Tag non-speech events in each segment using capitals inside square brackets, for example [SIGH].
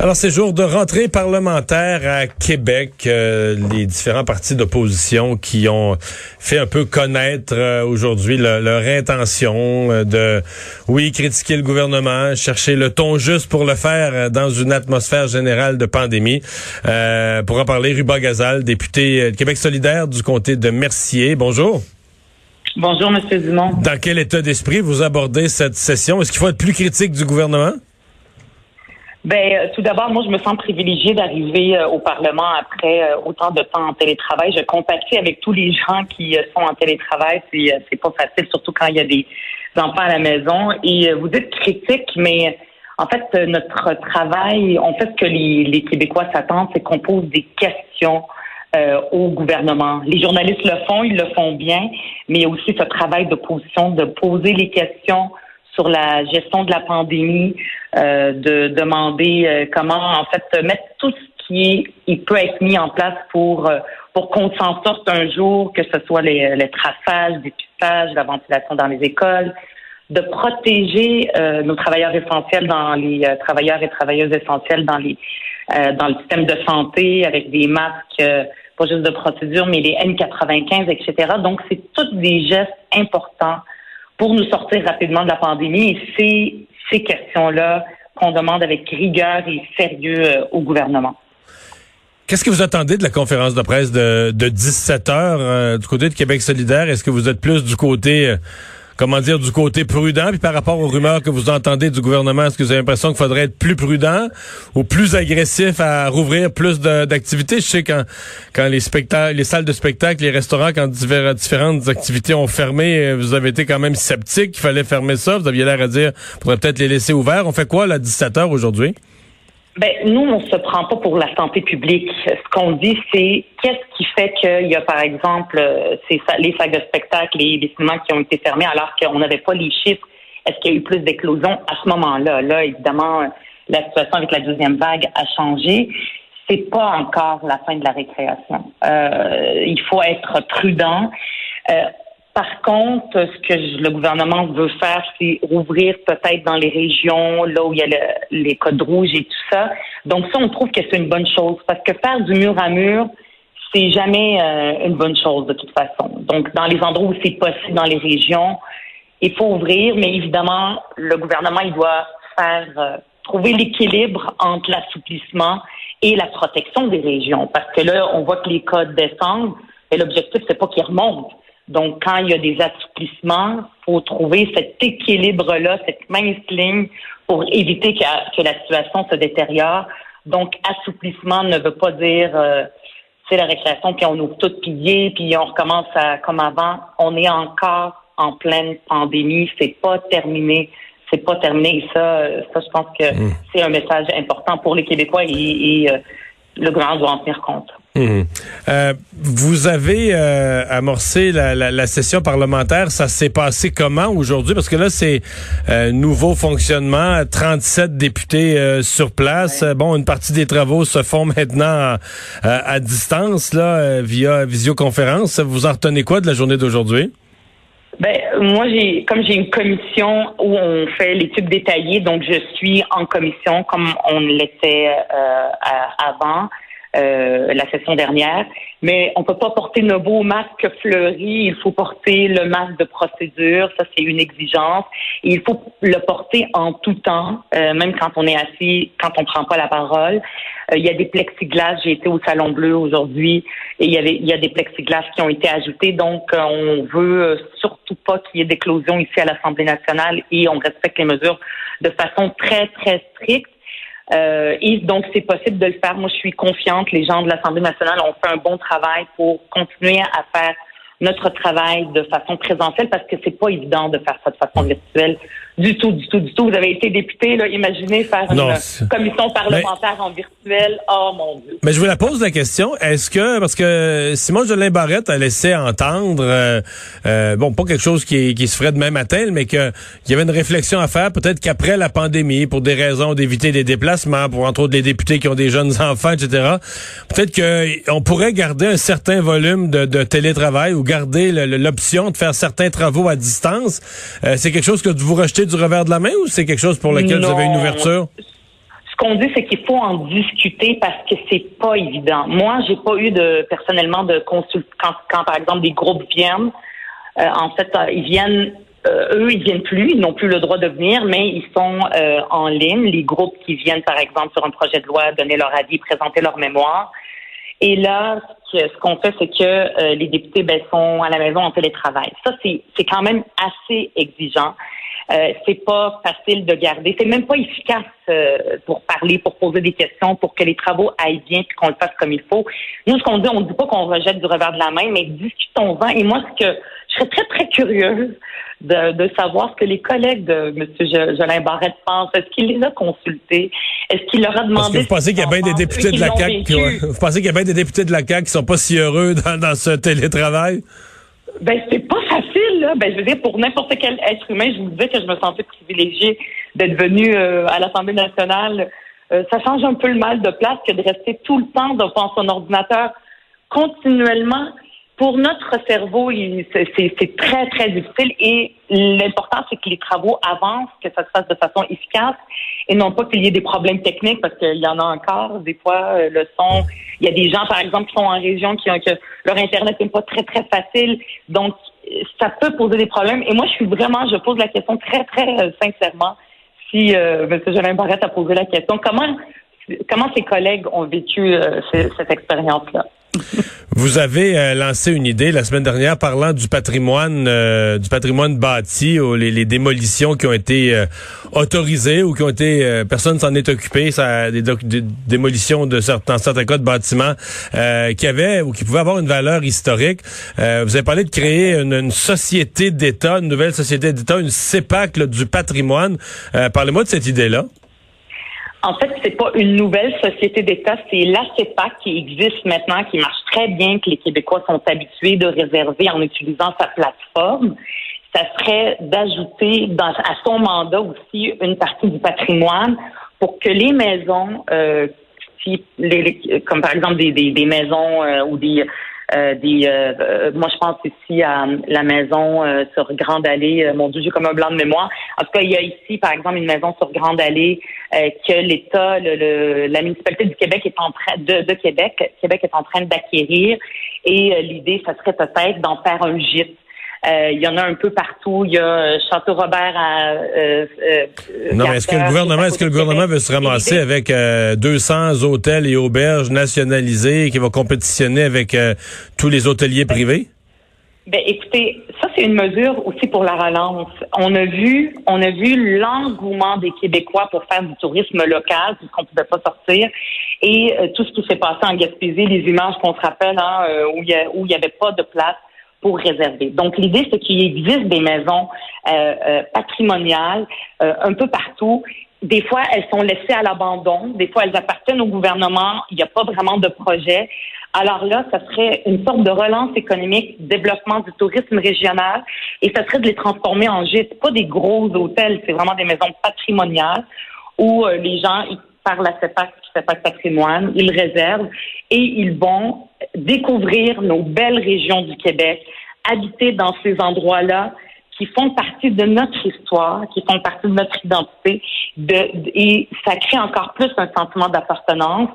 Alors, c'est jour de rentrée parlementaire à Québec. Euh, les différents partis d'opposition qui ont fait un peu connaître euh, aujourd'hui leur intention euh, de, oui, critiquer le gouvernement, chercher le ton juste pour le faire dans une atmosphère générale de pandémie. pour en parler, Ruba Gazal, député de Québec solidaire du comté de Mercier. Bonjour. Bonjour, M. Dumont. Dans quel état d'esprit vous abordez cette session? Est-ce qu'il faut être plus critique du gouvernement? Ben, euh, tout d'abord, moi, je me sens privilégiée d'arriver euh, au Parlement après euh, autant de temps en télétravail. Je compatis avec tous les gens qui sont en télétravail. C'est, c'est pas facile, surtout quand il y a des enfants à la maison. Et vous dites critique, mais en fait, notre travail, on fait ce que les, les Québécois s'attendent, c'est qu'on pose des questions au gouvernement. Les journalistes le font, ils le font bien, mais il y a aussi ce travail d'opposition, de poser les questions sur la gestion de la pandémie, euh, de demander euh, comment en fait mettre tout ce qui il peut être mis en place pour euh, pour qu'on s'en sorte un jour, que ce soit les, les traçages, dépistage, la ventilation dans les écoles, de protéger nos travailleurs essentiels dans les travailleurs et travailleuses essentielles dans les dans le système de santé avec des masques pas juste de procédure, mais les N95, etc. Donc, c'est tous des gestes importants pour nous sortir rapidement de la pandémie. Et c'est ces questions-là qu'on demande avec rigueur et sérieux euh, au gouvernement. Qu'est-ce que vous attendez de la conférence de presse de, de 17 heures euh, du côté de Québec solidaire? Est-ce que vous êtes plus du côté... Euh, comment dire, du côté prudent, puis par rapport aux rumeurs que vous entendez du gouvernement, est-ce que vous avez l'impression qu'il faudrait être plus prudent ou plus agressif à rouvrir plus d'activités? Je sais quand, quand les spectacles, les salles de spectacle, les restaurants, quand différentes activités ont fermé, euh, vous avez été quand même sceptique qu'il fallait fermer ça. Vous aviez l'air à dire, faudrait peut-être les laisser ouverts. On fait quoi, là, 17 heures aujourd'hui? Ben, nous, on se prend pas pour la santé publique. Ce qu'on dit, c'est qu'est-ce qui fait qu'il y a, par exemple, euh, les salles de spectacle, les, cinémas qui ont été fermés alors qu'on n'avait pas les chiffres. Est-ce qu'il y a eu plus d'éclosions à ce moment-là? Là, évidemment, la situation avec la deuxième vague a changé. C'est pas encore la fin de la récréation. Euh, il faut être prudent. Euh, par contre, ce que le gouvernement veut faire, c'est rouvrir peut-être dans les régions là où il y a les codes rouges et tout ça. Donc ça, on trouve que c'est une bonne chose parce que faire du mur à mur, c'est jamais euh, une bonne chose de toute façon. Donc dans les endroits où c'est possible dans les régions, il faut ouvrir, mais évidemment, le gouvernement il doit faire euh, trouver l'équilibre entre l'assouplissement et la protection des régions parce que là, on voit que les codes descendent, et l'objectif c'est pas qu'ils remontent donc, quand il y a des assouplissements, faut trouver cet équilibre-là, cette mince ligne pour éviter que, la situation se détériore. Donc, assouplissement ne veut pas dire euh, c'est la récréation, puis on ouvre tout pillé, puis on recommence à, comme avant. On est encore en pleine pandémie, c'est pas terminé. C'est pas terminé. Et ça, ça, je pense que mmh. c'est un message important pour les Québécois et, et euh, le gouvernement doit en tenir compte. Hum. Euh, vous avez euh, amorcé la, session parlementaire. Ça s'est passé comment aujourd'hui? Parce que là, c'est euh, nouveau fonctionnement, 37 députés sur place. Bon, une partie des travaux se font maintenant à, distance, là, via visioconférence. Vous en retenez quoi de la journée d'aujourd'hui? Ben, moi, j'ai, comme j'ai une commission où on fait l'étude détaillée, donc je suis en commission comme on l'était avant. Euh, la session dernière. Mais on peut pas porter nos beaux masques fleuris. Il faut porter le masque de procédure. Ça, c'est une exigence. Et il faut le porter en tout temps, euh, même quand on est assis, quand on prend pas la parole. Euh, il y a des plexiglas. J'ai été au Salon Bleu aujourd'hui et il y a des plexiglas qui ont été ajoutés. Donc, on veut surtout pas qu'il y ait d'éclosion ici à l'Assemblée nationale et on respecte les mesures de façon très, très stricte. Euh, et donc, c'est possible de le faire. Moi, je suis confiante. Les gens de l'Assemblée nationale ont fait un bon travail pour continuer à faire notre travail de façon présentielle parce que c'est pas évident de faire ça de façon virtuelle. Du tout, du tout, du tout. Vous avez été député, là, imaginez faire une commission parlementaire en virtuel. Oh mon Dieu. Mais je vous la pose la question. Est-ce que, parce que Simon Jolin Barrette a laissé entendre, euh, euh, bon, pas quelque chose qui, qui se ferait de même matin, mais qu'il y avait une réflexion à faire, peut-être qu'après la pandémie, pour des raisons d'éviter des déplacements, pour entre autres les députés qui ont des jeunes [LAUGHS] enfants, etc., peut-être qu'on pourrait garder un certain volume de, de télétravail ou garder l'option de faire certains travaux à distance. Euh, c'est quelque chose que vous rejetez du revers de la main ou c'est quelque chose pour lequel vous avez une ouverture? Ce qu'on dit, c'est qu'il faut en discuter parce que c'est pas évident. Moi, j'ai pas eu de personnellement de consult quand, par exemple des groupes viennent. Euh, en fait, euh, ils viennent eux, ils viennent plus, ils n'ont plus le droit de venir, mais ils sont en ligne. Les groupes qui viennent, par exemple, sur un projet de loi, donner leur avis, présenter leur mémoire. Et là, ce qu'on fait, c'est que les députés ben, sont à la maison en télétravail. Ça, c'est quand même assez exigeant. Euh, c'est pas facile de garder. C'est même pas efficace euh, pour parler, pour poser des questions, pour que les travaux aillent bien puis qu'on le fasse comme il faut. Nous, ce qu'on dit, on ne dit pas qu'on rejette du revers de la main, mais discutons-en. Et moi, ce que je serais très, très curieuse de, de savoir ce que les collègues de M. Jolin Barrette pensent. Est-ce qu'il les a consultés? Est-ce qu'il leur a demandé... Parce que vous pensez qu'il y a bien des députés de la CAQ qui, vous pensez qu'il y a bien des députés de la CAQ qui sont pas si heureux dans, dans ce télétravail? Ben, c'est pas facile, Ben, je veux dire, pour n'importe quel être humain, je vous disais que je me sentais privilégiée d'être venue euh, à l'Assemblée nationale. Euh, ça change un peu le mal de place que de rester tout le temps devant son ordinateur continuellement pour notre cerveau, c'est très, très difficile et l'important, c'est que les travaux avancent, que ça se fasse de façon efficace et non pas qu'il y ait des problèmes techniques parce qu'il y en a encore. Des fois, euh, le son, il y a des gens, par exemple, qui sont en région qui ont que leur Internet n'est pas très, très facile. Donc, ça peut poser des problèmes. Et moi, je suis vraiment, je pose la question très, très euh, sincèrement. Si euh, M. Jolin Barrette a posé la question, comment, comment ses collègues ont vécu euh, cette expérience-là? Vous avez euh, lancé une idée la semaine dernière parlant du patrimoine euh, du patrimoine bâti ou les, démolitions qui ont été euh, autorisées ou qui ont été personne s'en est occupé ça des, démolitions de certains certains cas de bâtiments qui avaient ou qui pouvaient avoir une valeur historique. vous avez parlé de créer une, société d'État, une nouvelle société d'État, une CEPAC du patrimoine. Parlez-moi de cette idée là. En fait, c'est pas une nouvelle société d'État, c'est la CEPAC qui existe maintenant, qui marche très bien, que les Québécois sont habitués de réserver en utilisant sa plateforme. Ça serait d'ajouter à son mandat aussi une partie du patrimoine pour que les maisons, euh, comme par exemple des, maisons euh, ou des euh, des, euh, euh, moi, je pense ici à la maison sur Grande Allée. mon Dieu, j'ai comme un blanc de mémoire. En tout cas, il y a ici, par exemple, une maison sur Grande Allée que l'État, le, la municipalité du Québec est en train de, de Québec, Québec est en train d'acquérir. Et l'idée, ça serait peut-être d'en faire un gîte. Euh, il y en a un peu partout. Il y a euh, Château Robert à. Euh, non, mais est-ce que le gouvernement, est-ce que le gouvernement veut se ramasser avec 200 hôtels et auberges nationalisés qui va compétitionner avec tous les hôteliers privés? Ben, écoutez, ça c'est une mesure aussi pour la relance. On a vu, on a vu l'engouement des Québécois pour faire du tourisme local puisqu'on pouvait pas sortir et tout ce qui s'est passé en Gaspésie, les images qu'on se rappelle hein, où il y où il y avait pas de place pour réserver. Donc l'idée, c'est qu'il existe des maisons euh, euh, patrimoniales euh, un peu partout. Des fois, elles sont laissées à l'abandon. Des fois, elles appartiennent au gouvernement. Il n'y a pas vraiment de projet. Alors là, ça serait une sorte de relance économique, développement du tourisme régional, et ça serait de les transformer en gîtes. Pas des gros hôtels, c'est vraiment des maisons patrimoniales où les gens, par la CEPAC, CEPAC Patrimoine, ils réservent et ils vont découvrir nos belles régions du Québec, habiter dans ces endroits-là qui font partie de notre histoire, qui font partie de notre identité, de, et ça crée encore plus un sentiment d'appartenance.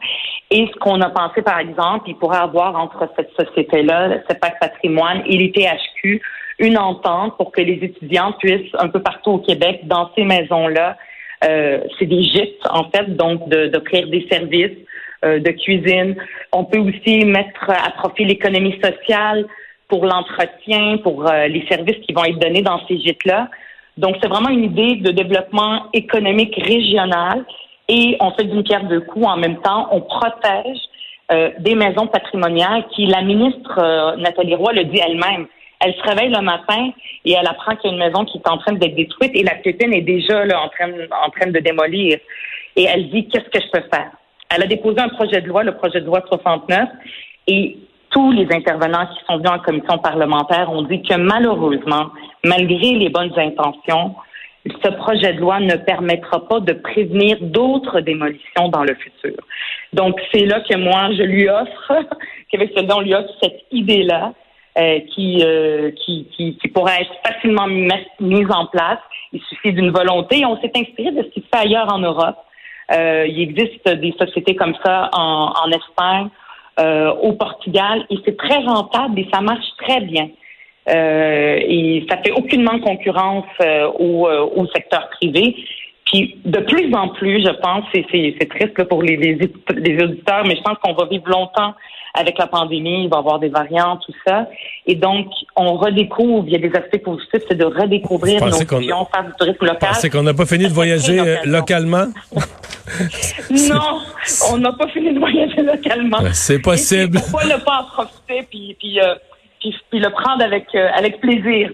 Et ce qu'on a pensé, par exemple, il pourrait avoir entre cette société-là, CEPAC Patrimoine et les THQ, une entente pour que les étudiants puissent, un peu partout au Québec, dans ces maisons-là, euh, c'est des gîtes, en fait, donc d'offrir des services euh, de cuisine. On peut aussi mettre à profit l'économie sociale pour l'entretien, pour euh, les services qui vont être donnés dans ces gîtes-là. Donc, c'est vraiment une idée de développement économique régional et on fait d'une pierre deux coups. En même temps, on protège des maisons patrimoniales qui, la ministre Nathalie Roy le dit elle-même, Elle se réveille le matin et elle apprend qu'il y a une maison qui est en train d'être détruite et la pépine est déjà là en train, en train de démolir. Et elle dit, qu'est-ce que je peux faire? Elle a déposé un projet de loi, le projet de loi 69, et tous les intervenants qui sont venus en commission parlementaire ont dit que malheureusement, malgré les bonnes intentions, ce projet de loi ne permettra pas de prévenir d'autres démolitions dans le futur. Donc, c'est là que moi, je lui offre, qu'avec ce on lui offre cette idée-là, euh, qui, euh, qui, qui, qui, pourrait être facilement mise en place. Il suffit d'une volonté. On s'est inspiré de ce qui se fait ailleurs en Europe. Euh, il existe des sociétés comme ça en, en Espagne, euh, au Portugal, et c'est très rentable et ça marche très bien. Euh, et ça fait aucunement concurrence euh, au, au, secteur privé. Puis de plus en plus, je pense, c'est, c'est, triste pour les, les, les, auditeurs, mais je pense qu'on va vivre longtemps avec la pandémie, il va y avoir des variants, tout ça. Et donc, on redécouvre, il y a des aspects positifs, c'est de redécouvrir nos visions, faire du tourisme local. C'est qu'on n'a pas fini de voyager localement? [LAUGHS] non, on n'a pas fini de voyager localement. C'est possible. pourquoi ne pas en profiter puis, puis euh, puis, le prendre avec, euh, avec plaisir.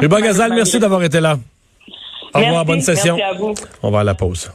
Ruba Gazal, [LAUGHS] merci d'avoir été là. Au revoir, bonne session. Merci à vous. On va à la pause.